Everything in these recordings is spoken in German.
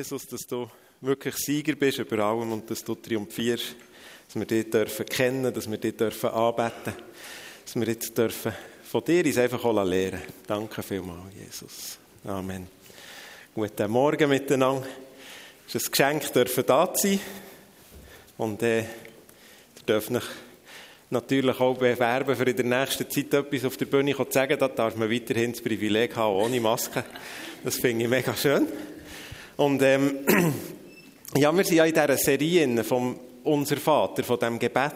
Jesus, dass du wirklich Sieger bist über allem und dass du triumphierst, dass wir dich dürfen kennen, dass wir dich dürfen anbeten, dass wir jetzt dürfen von dir uns einfach auch lernen. Danke vielmals, Jesus. Amen. Guten Morgen miteinander. Es ist ein Geschenk, dürfen da sein. Und äh, ihr dürft euch natürlich auch bewerben, für in der nächsten Zeit etwas auf der Bühne zu sagen. Da darf man weiterhin das Privileg haben, ohne Maske. Das finde ich mega schön. Und ähm, ja, wir sind ja in dieser Serie von Unser Vater, von diesem Gebet.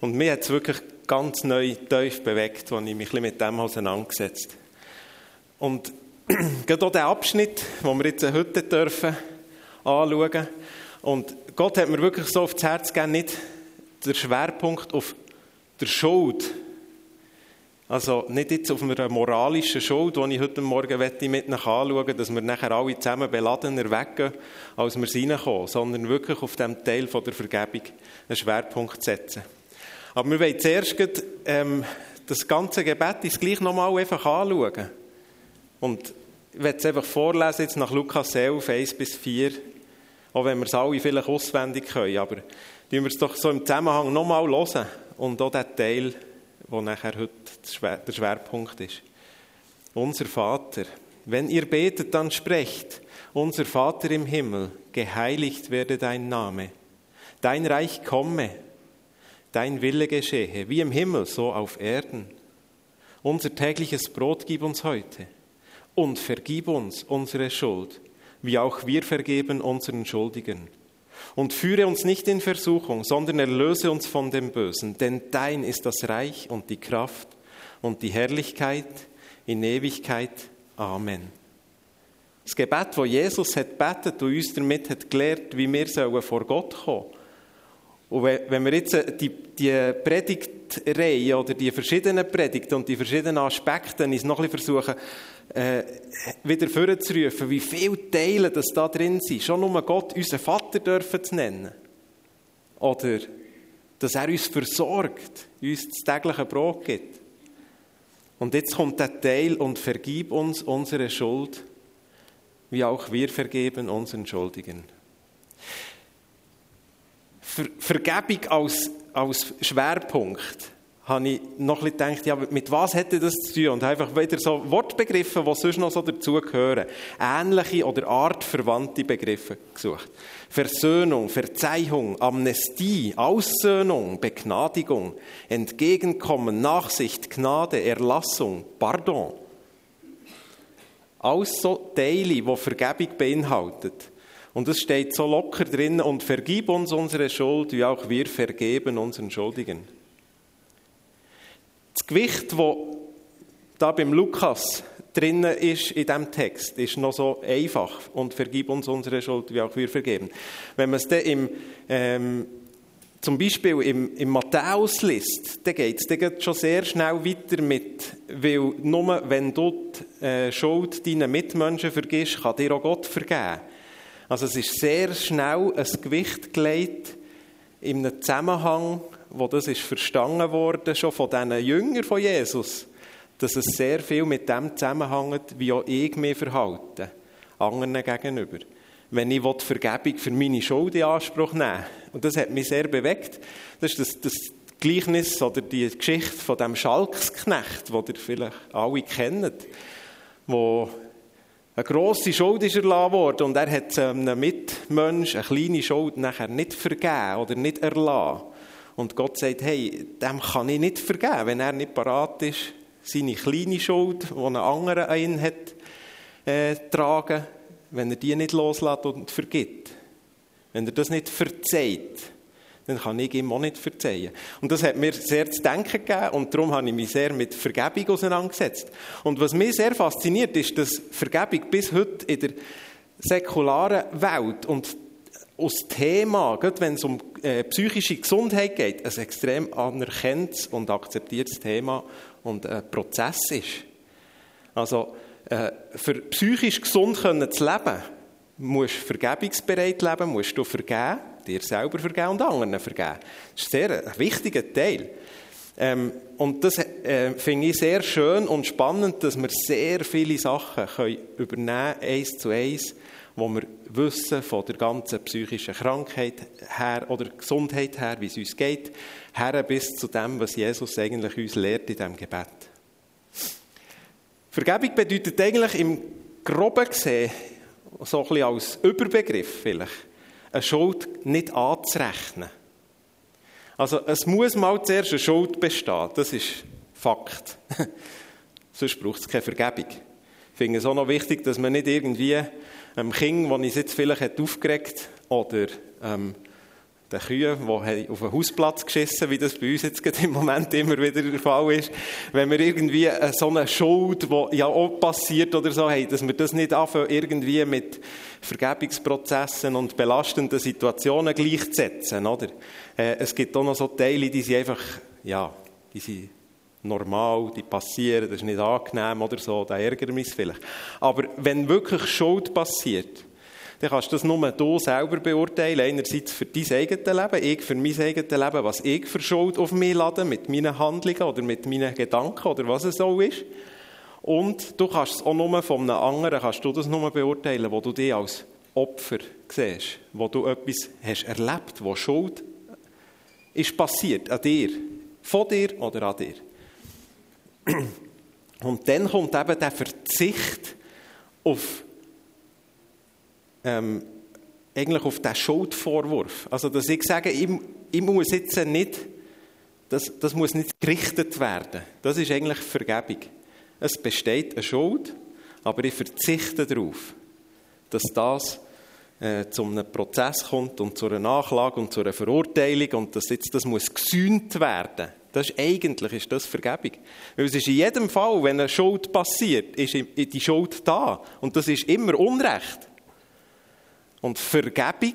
Und mir hat es wirklich ganz neu tief bewegt, als ich mich mit dem auseinandergesetzt Und gerade auch der Abschnitt, den wir jetzt heute dürfen anschauen. Und Gott hat mir wirklich so aufs Herz gegeben, nicht der Schwerpunkt auf der Schuld also nicht jetzt auf einer moralischen Schuld, die ich heute Morgen mit Ihnen anschauen dass wir nachher alle zusammen beladener weggehen, als wir reinkommen, sondern wirklich auf dem Teil von der Vergebung einen Schwerpunkt setzen. Aber wir wollen zuerst ähm, das ganze Gebet ist gleich nochmal einfach anschauen. Und ich werde es einfach vorlesen, jetzt nach Lukas 11, 1 bis 4, auch wenn wir es alle vielleicht auswendig können, aber tun wir es doch so im Zusammenhang nochmal hören und auch diesen Teil wo nachher heute der Schwerpunkt ist. Unser Vater. Wenn ihr betet, dann sprecht, unser Vater im Himmel, geheiligt werde dein Name. Dein Reich komme, dein Wille geschehe, wie im Himmel, so auf Erden. Unser tägliches Brot gib uns heute und vergib uns unsere Schuld, wie auch wir vergeben unseren Schuldigen und führe uns nicht in Versuchung, sondern erlöse uns von dem Bösen, denn dein ist das Reich und die Kraft und die Herrlichkeit in Ewigkeit. Amen. Das Gebet, das Jesus hat betet und uns damit hat gelehrt, wie wir vor Gott kommen sollen. Und wenn wir jetzt die, die Predigtreihe oder die verschiedenen Predigten und die verschiedenen Aspekte uns noch ein bisschen versuchen, äh, wieder vorzurufen, wie viele Teile das da drin sind. Schon nur Gott, unseren Vater, dürfen zu nennen. Oder dass er uns versorgt, uns das tägliche Brot gibt. Und jetzt kommt der Teil und vergib uns unsere Schuld, wie auch wir vergeben unseren Schuldigen. Ver Vergebung als, als Schwerpunkt habe ich noch ein bisschen gedacht, ja, mit was hätte das zu tun? Und einfach wieder so Wortbegriffe, die sonst noch so dazugehören. Ähnliche oder artverwandte Begriffe gesucht. Versöhnung, Verzeihung, Amnestie, Aussöhnung, Begnadigung, Entgegenkommen, Nachsicht, Gnade, Erlassung, Pardon. Alles so Teile, die Vergebung beinhaltet. Und es steht so locker drin, und vergib uns unsere Schuld, wie auch wir vergeben unseren Schuldigen. Das Gewicht, das da beim Lukas drin ist in diesem Text, ist noch so einfach und vergib uns unsere Schuld, wie auch wir vergeben. Wenn man es dann im, ähm, zum Beispiel im, im Matthäus liest, dann geht es dann schon sehr schnell weiter mit, weil nur wenn du die äh, Schuld deinen Mitmenschen vergisst, kann dir auch Gott vergeben. Also es ist sehr schnell ein Gewicht gelegt in einem Zusammenhang wo das ist verstanden wurde, schon von diesen Jüngern von Jesus, dass es sehr viel mit dem zusammenhängt, wie auch ich mich verhalte, anderen gegenüber. Wenn ich Vergebung für meine Schuld in Anspruch nehme. Und das hat mich sehr bewegt. Das ist das, das Gleichnis oder die Geschichte von dem Schalksknecht, wo ihr vielleicht alle kennt, wo eine grosse Schuld ist erlassen worden und er hat einem Mitmensch eine kleine Schuld nachher nicht vergeben oder nicht erlassen. Und Gott sagt, hey, dem kann ich nicht vergeben, wenn er nicht parat ist, seine kleine Schuld, die ein anderer an ihn hat, äh, tragen, wenn er die nicht loslässt und vergibt. Wenn er das nicht verzeiht, dann kann ich ihm auch nicht verzeihen. Und das hat mir sehr zu denken gegeben und darum habe ich mich sehr mit Vergebung auseinandergesetzt. Und was mich sehr fasziniert, ist, dass Vergebung bis heute in der säkularen Welt und aus Thema, wenn es um äh, psychische Gesundheit geht, ein extrem anerkanntes und akzeptiertes Thema und ein Prozess ist. Also, äh, für psychisch gesund können zu leben, musst du vergebungsbereit leben, musst du vergeben, dir selber vergeben und anderen vergeben. Das ist sehr ein wichtiger Teil. Ähm, und das äh, finde ich sehr schön und spannend, dass wir sehr viele Sachen können übernehmen, eins zu eins, wo wir wissen von der ganzen psychischen Krankheit her oder Gesundheit her, wie es uns geht, her bis zu dem, was Jesus eigentlich uns lehrt in diesem Gebet. Vergebung bedeutet eigentlich im Groben gesehen, so ein bisschen als Überbegriff vielleicht, eine Schuld nicht anzurechnen. Also es muss mal zuerst eine Schuld bestehen, das ist Fakt. Sonst braucht es keine Vergebung. Ich finde es auch noch wichtig, dass man nicht irgendwie einem Kind, das uns jetzt vielleicht hat aufgeregt oder ähm, den Kühen, die auf den Hausplatz geschissen wie das bei uns jetzt im Moment immer wieder der Fall ist, wenn wir irgendwie so eine Schuld, die ja auch passiert oder so haben, dass wir das nicht anfangen, irgendwie mit Vergebungsprozessen und belastenden Situationen gleichzusetzen, oder? Äh, es gibt auch noch so Teile, die sind einfach, ja, die sind normal, die passieren, das ist nicht angenehm oder so, da ärgert mich vielleicht. Aber wenn wirklich Schuld passiert, dann kannst du das nur du selber beurteilen. Einerseits für dein eigenes Leben, ich für mein eigenes Leben, was ich für Schuld auf mich lade, mit meinen Handlungen oder mit meinen Gedanken oder was es so ist. Und du kannst es auch nur von einem anderen, kannst du das nur beurteilen, wo du dich als Opfer siehst, wo du etwas hast erlebt, wo Schuld ist passiert an dir, von dir oder an dir. Und dann kommt eben der Verzicht auf, ähm, eigentlich auf den Schuldvorwurf. Also, dass ich sage, ich, ich muss jetzt nicht, das, das muss nicht gerichtet werden. Das ist eigentlich Vergebung. Es besteht eine Schuld, aber ich verzichte darauf, dass das äh, zu einem Prozess kommt und zu einer Nachlage und zu einer Verurteilung und dass jetzt das muss gesühnt werden. Das ist, eigentlich ist das Vergebung. Weil es ist in jedem Fall, wenn eine Schuld passiert, ist die Schuld da. Und das ist immer Unrecht. Und Vergebung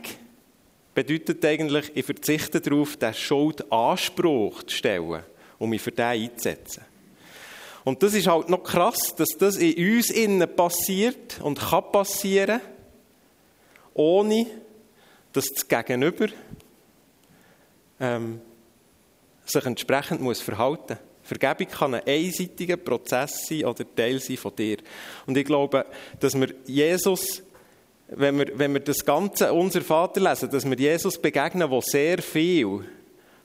bedeutet eigentlich, ich verzichte darauf, den Schuldanspruch zu stellen, um mich für den einzusetzen. Und das ist halt noch krass, dass das in uns innen passiert und kann passieren, ohne dass das Gegenüber ähm, sich entsprechend muss verhalten muss. Vergebung kann ein einseitiger Prozess sein oder Teil sein von dir. Und ich glaube, dass wir Jesus, wenn wir, wenn wir das Ganze unser Vater lesen, dass wir Jesus begegnen, der sehr viel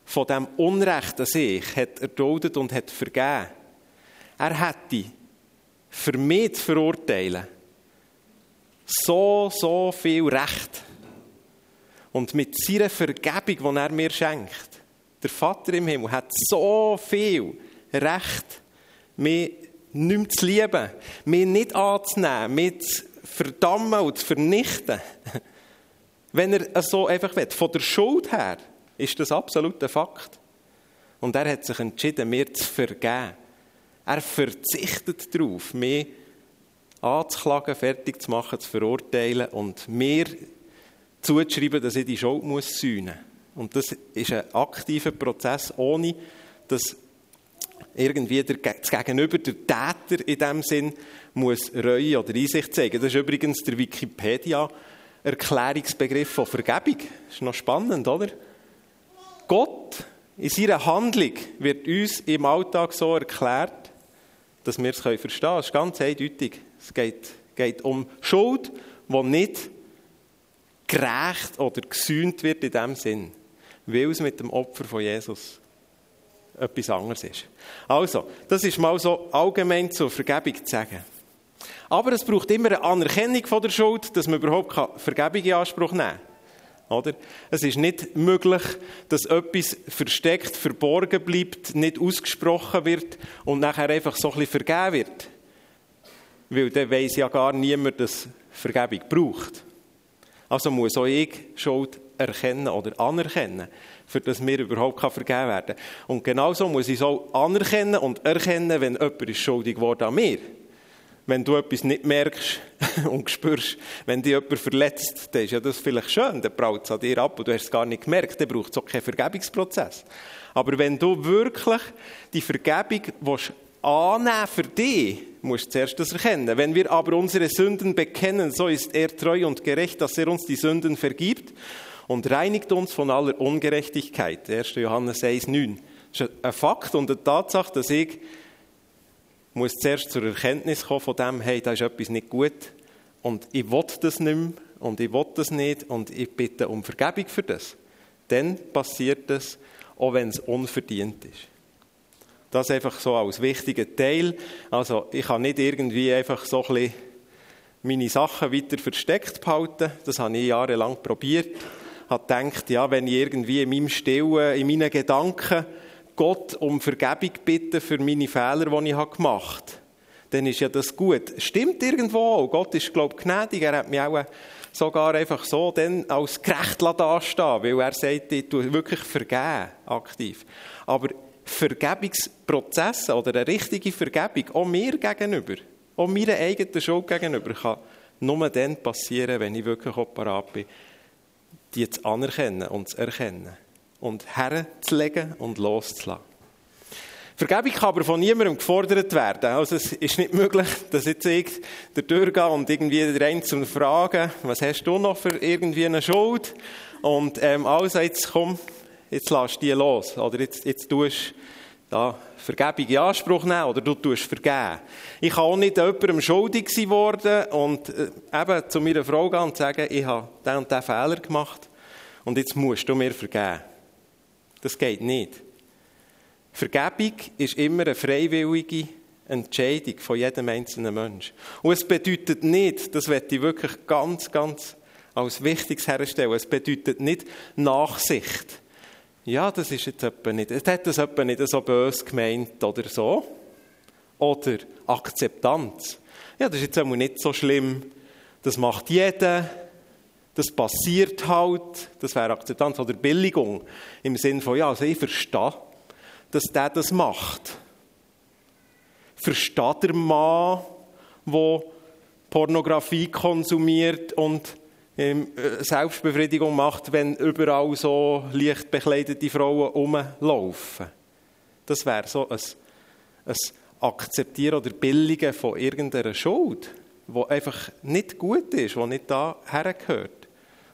von dem Unrecht an sich hat erduldet und hat vergeben. Er hätte für mich zu verurteilen so, so viel Recht. Und mit seiner Vergebung, die er mir schenkt, der Vater im Himmel hat so viel Recht, mich nicht mehr zu lieben, mich nicht anzunehmen, mich zu verdammen und zu vernichten. Wenn er so einfach will. Von der Schuld her ist das absolut ein Fakt. Und er hat sich entschieden, mir zu vergeben. Er verzichtet darauf, mich anzuklagen, fertig zu machen, zu verurteilen und mir zuzuschreiben, dass ich die Schuld muss sühnen muss. Und das ist ein aktiver Prozess, ohne dass irgendwie der, das Gegenüber, der Täter in dem Sinn, muss Reue oder Einsicht zeigen. Das ist übrigens der Wikipedia-Erklärungsbegriff von Vergebung. Das ist noch spannend, oder? Gott in seiner Handlung wird uns im Alltag so erklärt, dass wir es verstehen können. Das ist ganz eindeutig. Es geht, geht um Schuld, die nicht gerecht oder gesühnt wird in dem Sinn weil es mit dem Opfer von Jesus etwas anderes ist. Also, das ist mal so allgemein zur Vergebung zu sagen. Aber es braucht immer eine Anerkennung von der Schuld, dass man überhaupt Vergebung in Anspruch nehmen kann. Oder? Es ist nicht möglich, dass etwas versteckt, verborgen bleibt, nicht ausgesprochen wird und nachher einfach so ein vergeben wird. Weil dann weiss ja gar niemand, dass Vergebung braucht. Also muss auch ich Schuld erkennen oder anerkennen, für das mir überhaupt vergeben werden kann. Und genauso muss ich es auch anerkennen und erkennen, wenn jemand ist schuldig geworden an mir. Wenn du etwas nicht merkst und spürst, wenn dich jemand verletzt, dann ist ja das vielleicht schön, dann braut es an dir ab und du hast es gar nicht gemerkt, dann braucht es auch keinen Vergebungsprozess. Aber wenn du wirklich die Vergebung willst, annehmen für dich, musst du zuerst das erkennen. Wenn wir aber unsere Sünden bekennen, so ist er treu und gerecht, dass er uns die Sünden vergibt und reinigt uns von aller Ungerechtigkeit. 1. Johannes 1,9. Das ist ein Fakt und eine Tatsache, dass ich muss zuerst zur Erkenntnis kommen von dem, hey, da ist etwas nicht gut und ich will das nicht mehr und ich will das nicht und ich bitte um Vergebung für das, dann passiert das, auch wenn es unverdient ist. Das einfach so als wichtiger Teil. Also ich kann nicht irgendwie einfach so ein meine Sachen weiter versteckt behalten. Das habe ich jahrelang probiert. Habe gedacht, ja, wenn ich irgendwie in meinem Stillen, in meinen Gedanken Gott um Vergebung bitte für meine Fehler, die ich gemacht habe, dann ist ja das gut. Stimmt irgendwo auch. Gott ist, glaube ich, gnädig. Er hat mich auch sogar einfach so dann als gerecht dastehen weil er sagt, ich tue wirklich vergeben, aktiv. Aber Vergebungsprozesse oder eine richtige Vergebung, auch mir gegenüber, auch meiner eigenen Schuld gegenüber, kann nur dann passieren, wenn ich wirklich parat bin, die zu anerkennen und zu erkennen und herzulegen und loszulassen. Vergebung kann aber von niemandem gefordert werden. Also es ist nicht möglich, dass jetzt ich da durchgehe und irgendwie der Einzelne frage, was hast du noch für irgendwie eine Schuld? Und ähm, also jetzt komm, jetzt lass die los. Oder jetzt, jetzt tust da Vergebung in Anspruch nehmen oder du tust vergeben. Ich kann auch nicht jemandem schuldig geworden und äh, eben zu meiner Frau gehen und sagen, ich habe den und den Fehler gemacht und jetzt musst du mir vergeben. Das geht nicht. Vergebung ist immer eine freiwillige Entscheidung von jedem einzelnen Menschen. Und es bedeutet nicht, das werde ich wirklich ganz, ganz als Wichtiges herstellen, es bedeutet nicht Nachsicht. Ja, das ist jetzt etwa nicht, es hat das etwa nicht so böse gemeint oder so. Oder Akzeptanz. Ja, das ist jetzt einmal nicht so schlimm. Das macht jeder. Das passiert halt. Das wäre Akzeptanz oder Billigung. Im Sinne von, ja, also ich verstehe dass der das macht. Versteht der Mann, der Pornografie konsumiert und Selbstbefriedigung macht, wenn überall so leicht bekleidete Frauen rumlaufen? Das wäre so ein, ein Akzeptieren oder Billigen von irgendeiner Schuld, die einfach nicht gut ist, die nicht da hergehört.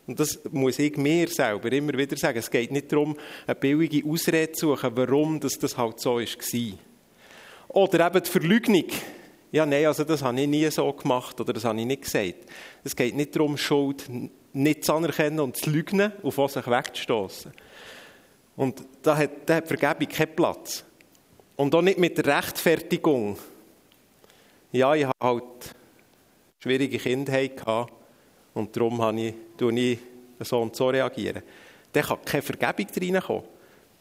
Und das muss ich mir selber immer wieder sagen. Es geht nicht darum, eine billige Ausrede zu suchen, warum das, das halt so war. Oder eben die Verleugnung. Ja, nein, also das habe ich nie so gemacht oder das habe ich nicht gesagt. Es geht nicht darum, Schuld nicht zu anerkennen und zu lügen, auf was sich wegzustoßen. Und da hat, da hat Vergebung keinen Platz. Und auch nicht mit Rechtfertigung. Ja, ich habe halt schwierige Kindheit gehabt und darum habe ich, ich so und so reagieren. Dann kann keine Vergebung reinkommen.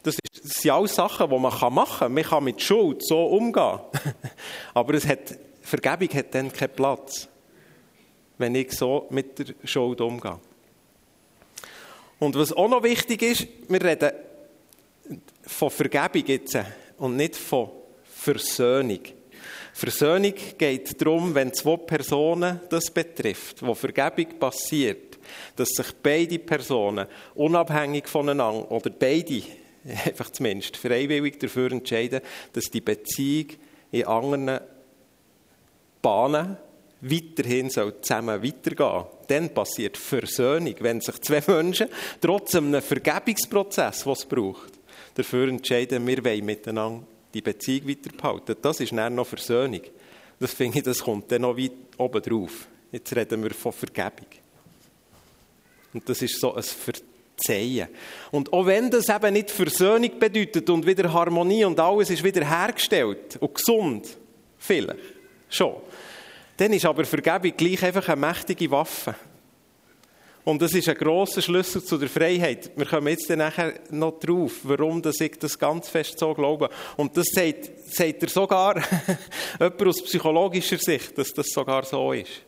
Das, ist, das sind alles Sachen, die man machen kann. Man kann mit Schuld so umgehen. Aber es hat, Vergebung hat dann keinen Platz, wenn ich so mit der Schuld umgehe. Und was auch noch wichtig ist, wir reden von Vergebung jetzt und nicht von Versöhnung. Versöhnung geht darum, wenn zwei Personen das betrifft, wo Vergebung passiert, dass sich beide Personen unabhängig voneinander oder beide einfach zumindest freiwillig dafür entscheiden, dass die Beziehung in anderen Bahnen weiterhin soll zusammen weitergehen. Dann passiert Versöhnung, wenn sich zwei Menschen trotz einem Vergebungsprozess, was es braucht, dafür entscheiden, wir wollen miteinander die Beziehung weiterbehalten. Das ist dann noch Versöhnung. Das finde ich, das kommt dann noch weit oben drauf. Jetzt reden wir von Vergebung. Und das ist so ein Verzeihen. Und auch wenn das eben nicht Versöhnung bedeutet und wieder Harmonie und alles ist wieder hergestellt und gesund, vielleicht schon, dann ist aber Vergebung gleich einfach eine mächtige Waffe. Und das ist ein grosser Schlüssel zu der Freiheit. Wir kommen jetzt dann nachher noch drauf, warum dass ich das ganz fest so glaube. Und das sagt, sagt er sogar jemand aus psychologischer Sicht, dass das sogar so ist.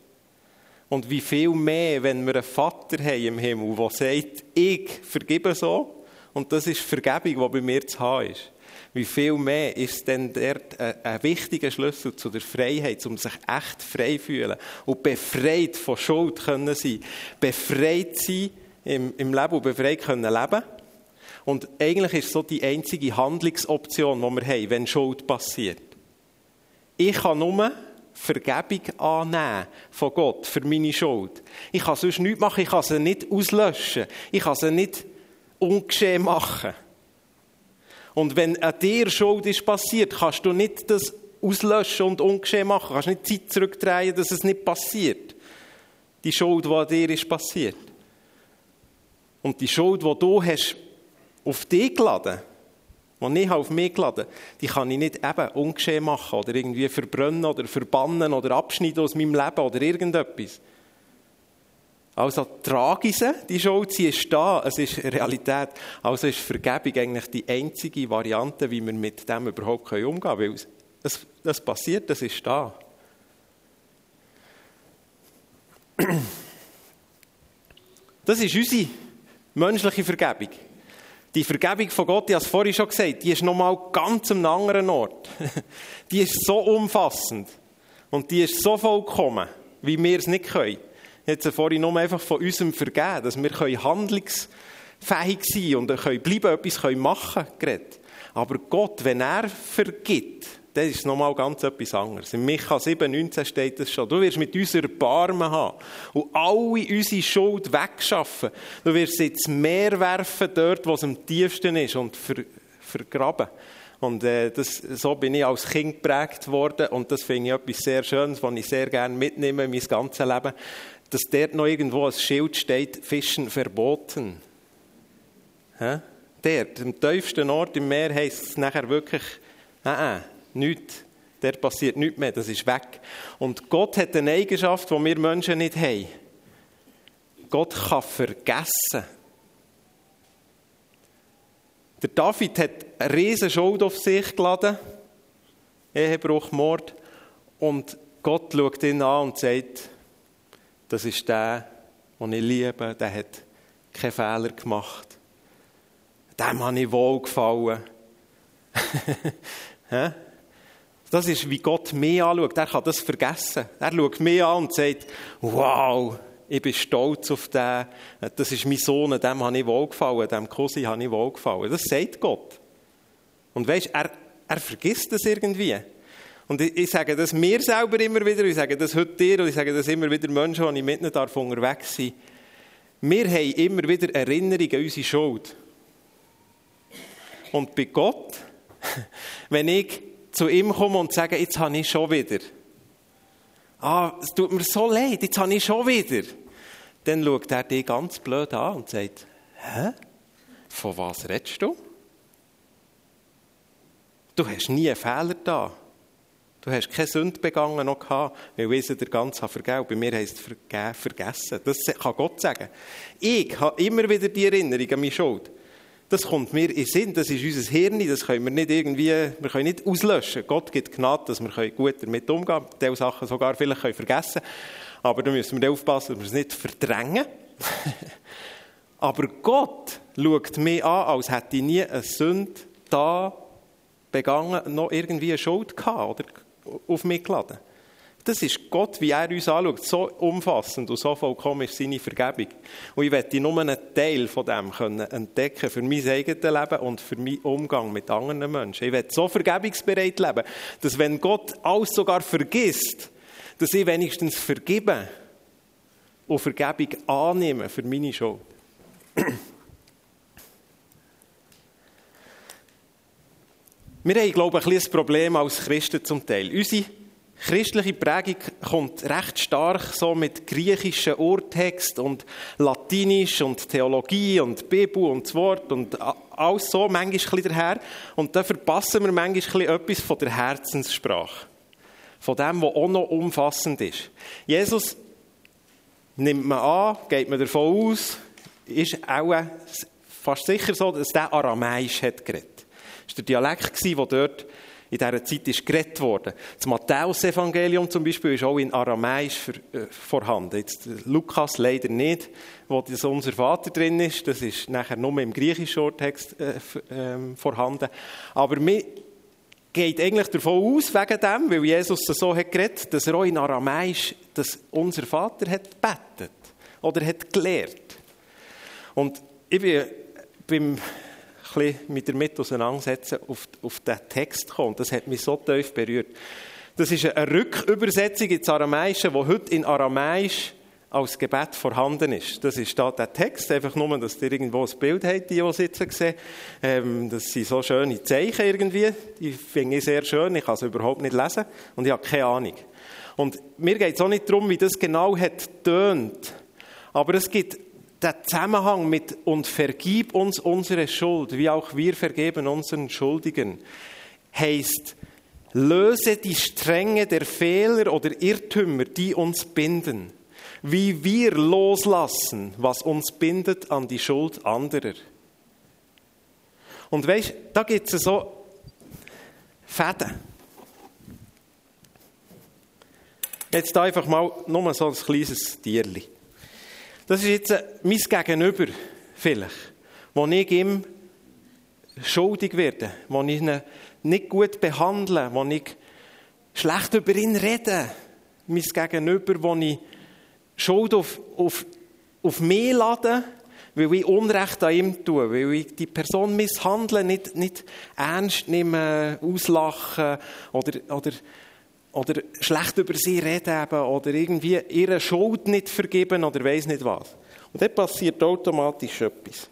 Und wie viel mehr, wenn wir einen Vater haben im Himmel, der sagt, ich vergebe so, und das ist Vergebung, die bei mir zu haben ist wie viel mehr ist denn dort ein, wichtiger Schlüssel zu der Freiheit, um sich echt frei zu fühlen und befreit von Schuld können sein, befreit sein im, im Leben und befreit können leben. Und eigentlich ist so die einzige Handlungsoption, die wir haben, wenn Schuld passiert. Ich kann nur Vergebung annehmen von Gott für meine Schuld. Ich kann sonst nichts machen, ich kann sie nicht auslöschen, ich kann sie nicht ungeschehen machen. Und wenn an dir Schuld ist passiert, kannst du nicht das auslöschen und ungeschehen machen. Du kannst nicht Zeit zurückdrehen, dass es nicht passiert. die Schuld, die an dir ist passiert. Und die Schuld, die du hast auf dich geladen, die ich auf mich geladen die kann ich nicht eben ungeschehen machen oder irgendwie verbrennen oder verbannen oder abschneiden aus meinem Leben oder irgendetwas. Also trage ich sie, die Schuld, sie ist da, es ist Realität. Also ist Vergebung eigentlich die einzige Variante, wie wir mit dem überhaupt umgehen können, weil es, das passiert, das ist da. Das ist unsere menschliche Vergebung. Die Vergebung von Gott, ich habe es vorhin schon gesagt, die ist nochmal ganz am anderen Ort. Die ist so umfassend und die ist so vollkommen, wie wir es nicht können. Jetzt vorhin nur einfach von unserem Vergehen, dass wir handlungsfähig sein können und können bleiben, etwas machen können. Aber Gott, wenn er vergibt, dann ist es nochmal ganz etwas anderes. In Micha 7, 19 steht es schon. Du wirst mit uns Erbarmen haben und alle unsere Schuld wegschaffen. Du wirst sie ins Meer werfen, dort, wo es am tiefsten ist und ver vergraben. Und äh, das, so bin ich als Kind geprägt worden und das finde ich etwas sehr Schönes, was ich sehr gerne mitnehme, mein ganzes Leben dass dort noch irgendwo ein Schild steht, Fischen verboten. Ja? Dort, am tiefsten Ort im Meer, heisst es nachher wirklich, nein, nichts. Dort passiert nichts mehr, das ist weg. Und Gott hat eine Eigenschaft, die wir Menschen nicht haben. Gott kann vergessen. Der David hat eine riesige Schuld auf sich geladen, Ehebruch, Mord, und Gott schaut ihn an und sagt, das ist der, den ich liebe, der hat keinen Fehler gemacht. Dem habe ich wohlgefallen. das ist, wie Gott mich anschaut. Er kann das vergessen. Er schaut mich an und sagt, wow, ich bin stolz auf den. Das ist mein Sohn, dem habe ich wohlgefallen, dem Cousin habe ich wohlgefallen. Das sagt Gott. Und weißt, er, er vergisst das irgendwie. Und ich, ich, sage das mir selber immer wieder, ich sage das heute dir und ich sage das immer wieder Menschen, die ich mit ihnen darf unterwegs sein Wir haben immer wieder Erinnerungen an unsere Schuld. Und bei Gott, wenn ich zu ihm komme und sage, jetzt habe ich schon wieder. Ah, es tut mir so leid, jetzt habe ich schon wieder. Dann schaut er dich ganz blöd an und sagt, hä? Von was redest du? Du hast nie einen Fehler da. Du hast keine Sünde begangen noch gehabt, weil ich dir ganz vergeben Bei mir heisst es vergessen. Das kann Gott sagen. Ich habe immer wieder die Erinnerung an meine Schuld. Das kommt mir in Sinn, das ist unser Hirn, das können wir nicht irgendwie, wir können nicht auslöschen. Gott gibt Gnade, dass wir gut damit umgehen können, diese Sachen sogar vielleicht können Aber da müssen wir aufpassen, dass wir es nicht verdrängen. Aber Gott schaut mich an, als hätte ich nie eine Sünde da begangen, noch irgendwie eine Schuld gehabt oder auf mich geladen. Das ist Gott, wie er uns anschaut, so umfassend und so vollkommen ist seine Vergebung. Und ich werde nur einen Teil von dem können entdecken für mein eigenes Leben und für meinen Umgang mit anderen Menschen. Ich werde so vergebungsbereit leben, dass wenn Gott alles sogar vergisst, dass ich wenigstens vergebe und Vergebung annehme für meine Schuld. Wir haben, glaube ich, ein, ein Problem als Christen zum Teil. Unsere christliche Prägung kommt recht stark so mit griechischen Urtext und Latinisch und Theologie und Bibel und das Wort und alles so manchmal daher. Und da verpassen wir manchmal etwas von der Herzenssprache. Von dem, was auch noch umfassend ist. Jesus nimmt man an, geht man davon aus, ist auch fast sicher so, dass der Aramäisch hat geredet. Das war der Dialekt, der dort in dieser Zeit ist geredet wurde. Das Matthäus-Evangelium zum Beispiel ist auch in Aramäisch äh, vorhanden. Jetzt Lukas leider nicht, wo das unser Vater drin ist. Das ist nachher nur im griechischen Urtext äh, äh, vorhanden. Aber mir geht eigentlich davon aus, wegen dem, weil Jesus so hat geredet, dass er auch in Aramäisch, dass unser Vater hat betet oder hat gelehrt. Und ich bin beim bisschen mit damit auseinandersetzen, auf, auf den Text kommen. Das hat mich so tief berührt. Das ist eine Rückübersetzung ins Aramäische, die heute in Aramäisch als Gebet vorhanden ist. Das ist da der Text, einfach nur, dass ihr irgendwo ein Bild habt, die, die sitzen sehen. Ähm, das sind so schöne Zeichen irgendwie. Die finde ich sehr schön, ich kann sie überhaupt nicht lesen und ich habe keine Ahnung. Und mir geht es auch nicht darum, wie das genau hat tönt, aber es gibt den Zusammenhang mit und vergib uns unsere Schuld, wie auch wir vergeben unseren Schuldigen, heißt löse die Stränge der Fehler oder Irrtümer, die uns binden, wie wir loslassen, was uns bindet an die Schuld anderer. Und weißt, da gibt es so Fäden. Jetzt einfach mal nur so ein kleines Tierli. Das ist jetzt mein Gegenüber, vielleicht, wo ich ihm schuldig werde, wo ich ihn nicht gut behandle, wo ich schlecht über ihn rede. Mein Gegenüber, wo ich Schuld auf, auf, auf mich lade, weil ich Unrecht an ihm tue, weil ich die Person misshandle, nicht, nicht ernst nehme, auslache oder, oder oder schlecht über sie reden oder irgendwie ihre Schuld nicht vergeben oder weiß nicht was. Und dann passiert automatisch etwas.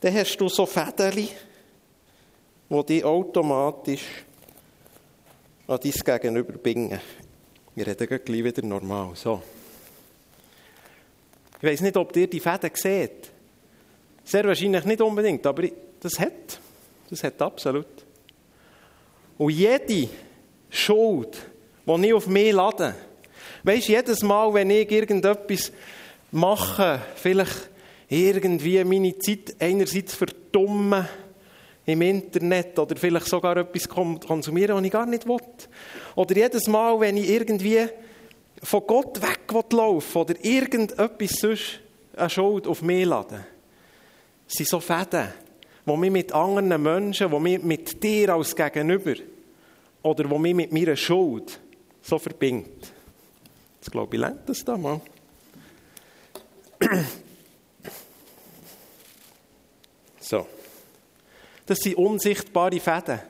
Dann hast du so Fäden, die dich automatisch an dein Gegenüber bingen. Wir reden gleich wieder normal. So. Ich weiß nicht, ob ihr die Fäden seht. Sehr wahrscheinlich nicht unbedingt, aber das hat. Das hat absolut. Und jede Schuld, die ich auf mich lade, weisst jedes Mal, wenn ich irgendetwas mache, vielleicht irgendwie meine Zeit einerseits verdummen im Internet oder vielleicht sogar etwas konsumieren, was ich gar nicht will. Oder jedes Mal, wenn ich irgendwie von Gott weglaufe oder irgendetwas sonst eine Schuld auf mich lade, sind so Fäden, wo mich mit anderen Menschen, wo mich mit dir als Gegenüber oder wo mich mit meiner Schuld so verbindet. Jetzt glaube ich, lernt das da mal. So. Das sind unsichtbare Fäden.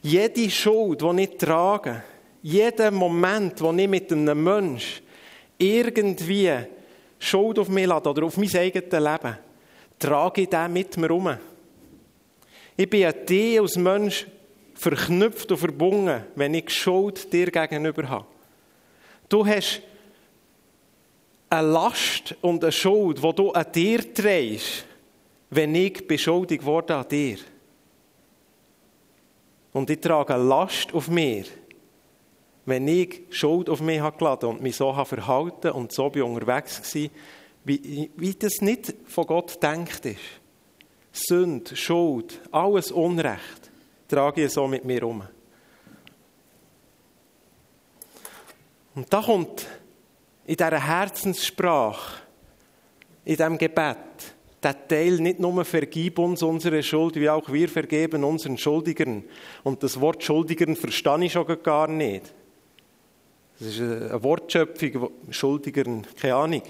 Jede Schuld, die ich trage, jeder Moment, wo ich mit einem Menschen irgendwie Schuld auf mich lade oder auf mein eigenes Leben, trage ich den mit mir um. Ich bin dir als Mensch verknüpft und verbunden, wenn ich Schuld dir gegenüber habe. Du hast eine Last und eine Schuld, die du an dir trägst, wenn ich beschuldigt wurde an dir. Und ich trage eine Last auf mir, wenn ich Schuld auf mich habe geladen und mich so habe verhalten und so unterwegs war, wie, wie das nicht von Gott denkt ist. Sünd, Schuld, alles Unrecht trage ich so mit mir um. Und da kommt in dieser Herzenssprache, in diesem Gebet, der Teil nicht nur vergib uns unsere Schuld, wie auch wir vergeben unseren Schuldigern. Und das Wort Schuldigern verstehe ich schon gar nicht. Das ist eine Wortschöpfung, Schuldigern, keine Ahnung.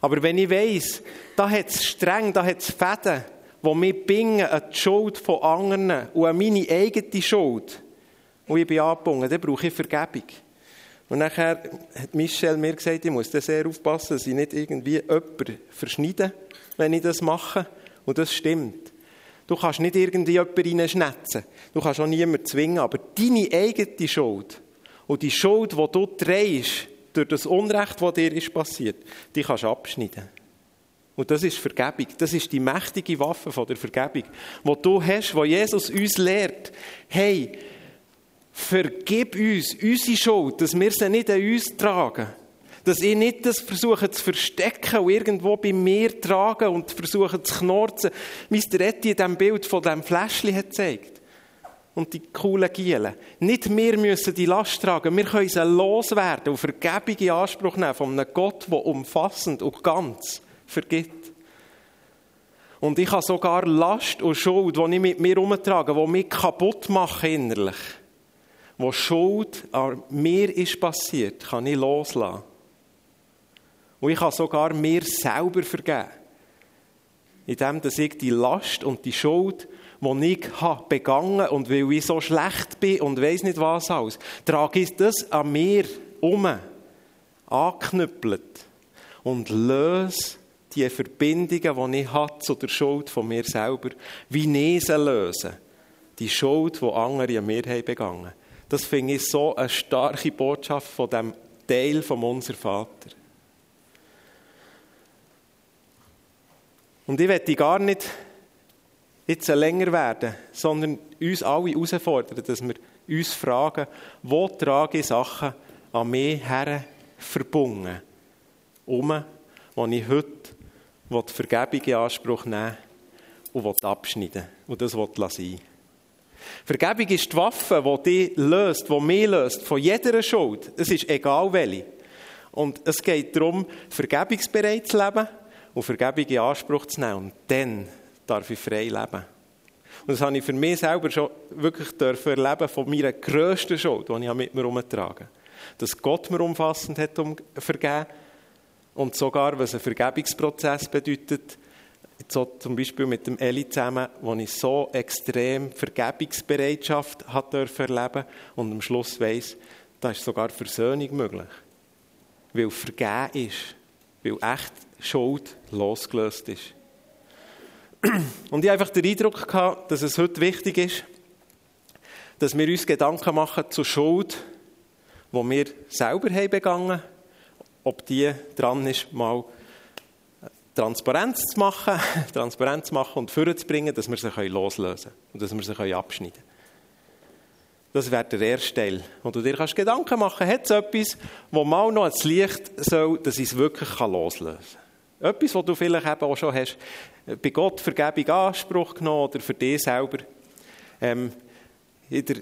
Aber wenn ich weiss, da hat es streng, da hat es Fäden, die mich bingen an die Schuld von anderen und an meine eigene Schuld, und ich bin angebunden, dann brauche ich Vergebung. Und nachher hat Michelle mir gesagt, ich muss da sehr aufpassen, dass ich nicht irgendwie jemanden verschneide, wenn ich das mache. Und das stimmt. Du kannst nicht irgendwie jemanden reinschnetzen. Du kannst auch niemanden zwingen. Aber deine eigene Schuld und die Schuld, die du trägst, durch das Unrecht, das dir ist passiert, die kannst du abschneiden. Und das ist Vergebung. Das ist die mächtige Waffe von der Vergebung, wo du hast, wo Jesus uns lehrt. Hey, vergib uns unsere Schuld, dass wir sie nicht an uns tragen. Dass ich nicht das versuche zu verstecken und irgendwo bei mir tragen und versuche zu knorzen, wie es der Etti in diesem Bild von diesem Fläschchen hat gezeigt. Und die coolen Gielen. Nicht wir müssen die Last tragen, wir können sie loswerden und Vergebung in Anspruch nehmen von einem Gott, der umfassend und ganz vergibt. Und ich habe sogar Last und Schuld, die ich mit mir herumtrage, die mich kaputt machen innerlich. Wo Schuld an mir ist passiert, kann ich loslassen. Und ich kann sogar mir selber vergeben. Indem dass ich die Last und die Schuld, die ich habe begangen und weil ich so schlecht bin und weiß nicht was alles, trage ich das an mir um, angeknüppelt und löse die Verbindungen, die ich habe zu der Schuld von mir selber, wie ich sie lösen. Die Schuld, die andere an mir haben begangen Das finde ich so eine starke Botschaft von dem Teil von unser Vater. Und ich werde gar nicht jetzt länger werden, sondern uns alle herausfordern, dass wir uns fragen, wo trage ich Sachen an mich her verbunden, um, wo ich heute die Vergebung in Anspruch nehmen und abschneiden und das sein Vergebung ist die Waffe, die dich löst, die mich löst, von jeder Schuld. Es ist egal welche. Und es geht darum, vergebungsbereit zu leben und Vergebung in Anspruch zu nehmen. Und dann darf ich frei leben. Und das habe ich für mich selber schon wirklich erleben von meiner grössten Schuld, die ich mit mir herumtrage. Dass Gott mir umfassend hat um vergeben und sogar, was ein Vergebungsprozess bedeutet, so zum Beispiel mit dem Eli zusammen, wo ich so extrem Vergebungsbereitschaft hat erleben und am Schluss weiss, da ist sogar Versöhnung möglich. Weil vergeben ist, weil echt Schuld losgelöst ist. Und ich einfach den Eindruck gehabt, dass es heute wichtig ist, dass wir uns Gedanken machen zur Schuld, die wir selber haben begangen, ob die dran ist, mal Transparenz zu machen, Transparenz zu machen und vorzubringen, dass wir sie loslösen können und dass wir sie abschneiden können. Das wäre der erste Teil. Und du dir kannst Gedanken machen, hat es etwas, wo mal noch ans Licht soll, dass ich es wirklich loslösen kann. Etwas, was du vielleicht eben auch schon hast, bei Gott Vergebung in Anspruch genommen oder für dich selber. Ähm, der,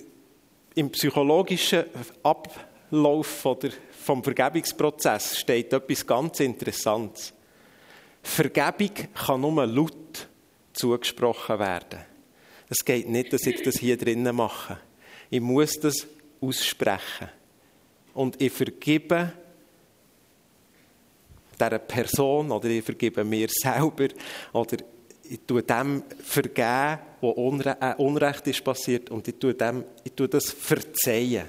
Im psychologischen Ablauf oder vom Vergebungsprozess steht etwas ganz Interessantes. Vergebung kann nur laut zugesprochen werden. Es geht nicht, dass ich das hier drinnen mache. Ich muss das aussprechen. Und ich vergebe dieser Person oder ich vergebe mir selber oder ich tue dem vergeben, wo äh, Unrecht ist passiert und ich tue, dem, ich tue das verzeihen.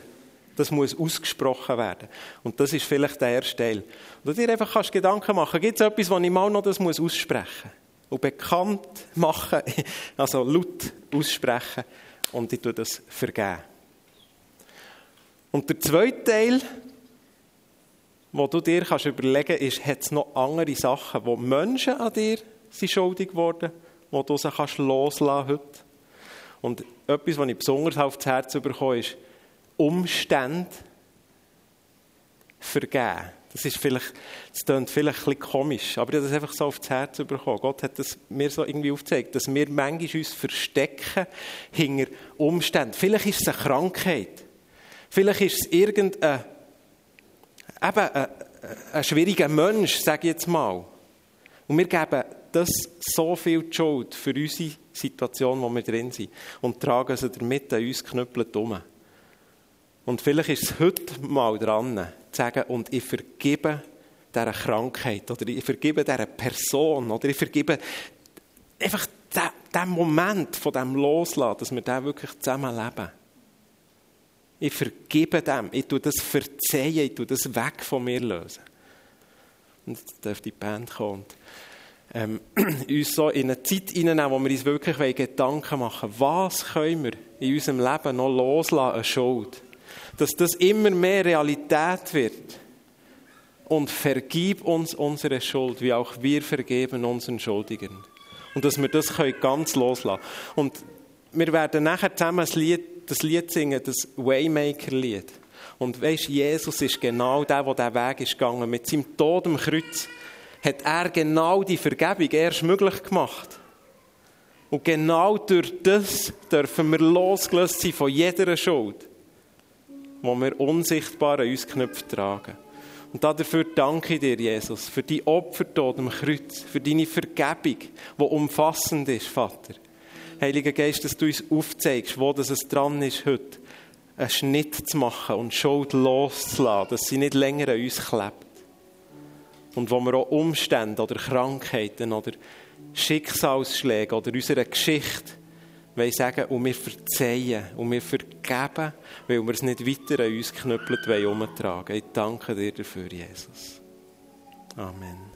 Das muss ausgesprochen werden. Und das ist vielleicht der erste Teil. Und du dir einfach kannst Gedanken machen, gibt es etwas, wo ich mal noch das muss aussprechen? Und bekannt machen, also laut aussprechen und ich tue das vergeben. Und der zweite Teil, wo du dir kannst überlegen kannst, ist, hat es noch andere Sachen, wo Menschen an dir sind schuldig geworden, wo du sie kannst loslassen heute. Und etwas, was ich besonders aufs Herz bekomme, ist, Umstände vergeben. Das ist vielleicht, das klingt vielleicht ein bisschen komisch, aber ich habe das einfach so aufs Herz bekommen. Gott hat das mir so irgendwie aufgezeigt, dass wir manchmal uns verstecken hinter Umständen. Vielleicht ist es eine Krankheit. Vielleicht ist es irgendein, eben ein, ein schwieriger Mensch, sage ich jetzt mal. Und wir geben das so viel Schuld für unsere Situation, wo wir drin sind, und tragen sie damit an uns knüppelt um. Und vielleicht ist es heute mal dran, zu sagen, und ich vergebe dieser Krankheit, oder ich vergebe dieser Person, oder ich vergebe einfach den Moment von dem Loslassen, dass wir da wirklich zusammen leben. Ich vergebe dem, ich tue das verzeihen, ich tue das weg von mir lösen. Und jetzt darf die Band kommen und ähm, uns so in eine Zeit hineinnehmen, wo wir uns wirklich Gedanken machen wollen, was können wir in unserem Leben noch loslassen, eine Schuld dass das immer mehr Realität wird. Und vergib uns unsere Schuld, wie auch wir vergeben unseren Schuldigen. Und dass wir das ganz loslassen können. Und wir werden nachher zusammen das Lied, das Lied singen, das Waymaker-Lied. Und weißt, Jesus ist genau der, der diesen Weg ist gegangen. Mit seinem Tod am Kreuz hat er genau die Vergebung erst möglich gemacht. Und genau durch das dürfen wir losgelöst sein von jeder Schuld wo wir unsichtbar an uns Knöpfe tragen. Und dafür danke ich dir, Jesus, für die Opfertod am Kreuz, für deine Vergebung, die umfassend ist, Vater. Heiliger Geist, dass du uns aufzeigst, wo das es dran ist heute, einen Schnitt zu machen und Schuld loszulassen, dass sie nicht länger an uns klebt. Und wo wir auch Umstände oder Krankheiten oder Schicksalsschläge oder unsere Geschichte wollen sagen, und wir verzeihen und wir vergeben, weil wir es nicht weiter an uns knüppelt umtragen Ich danke dir dafür, Jesus. Amen.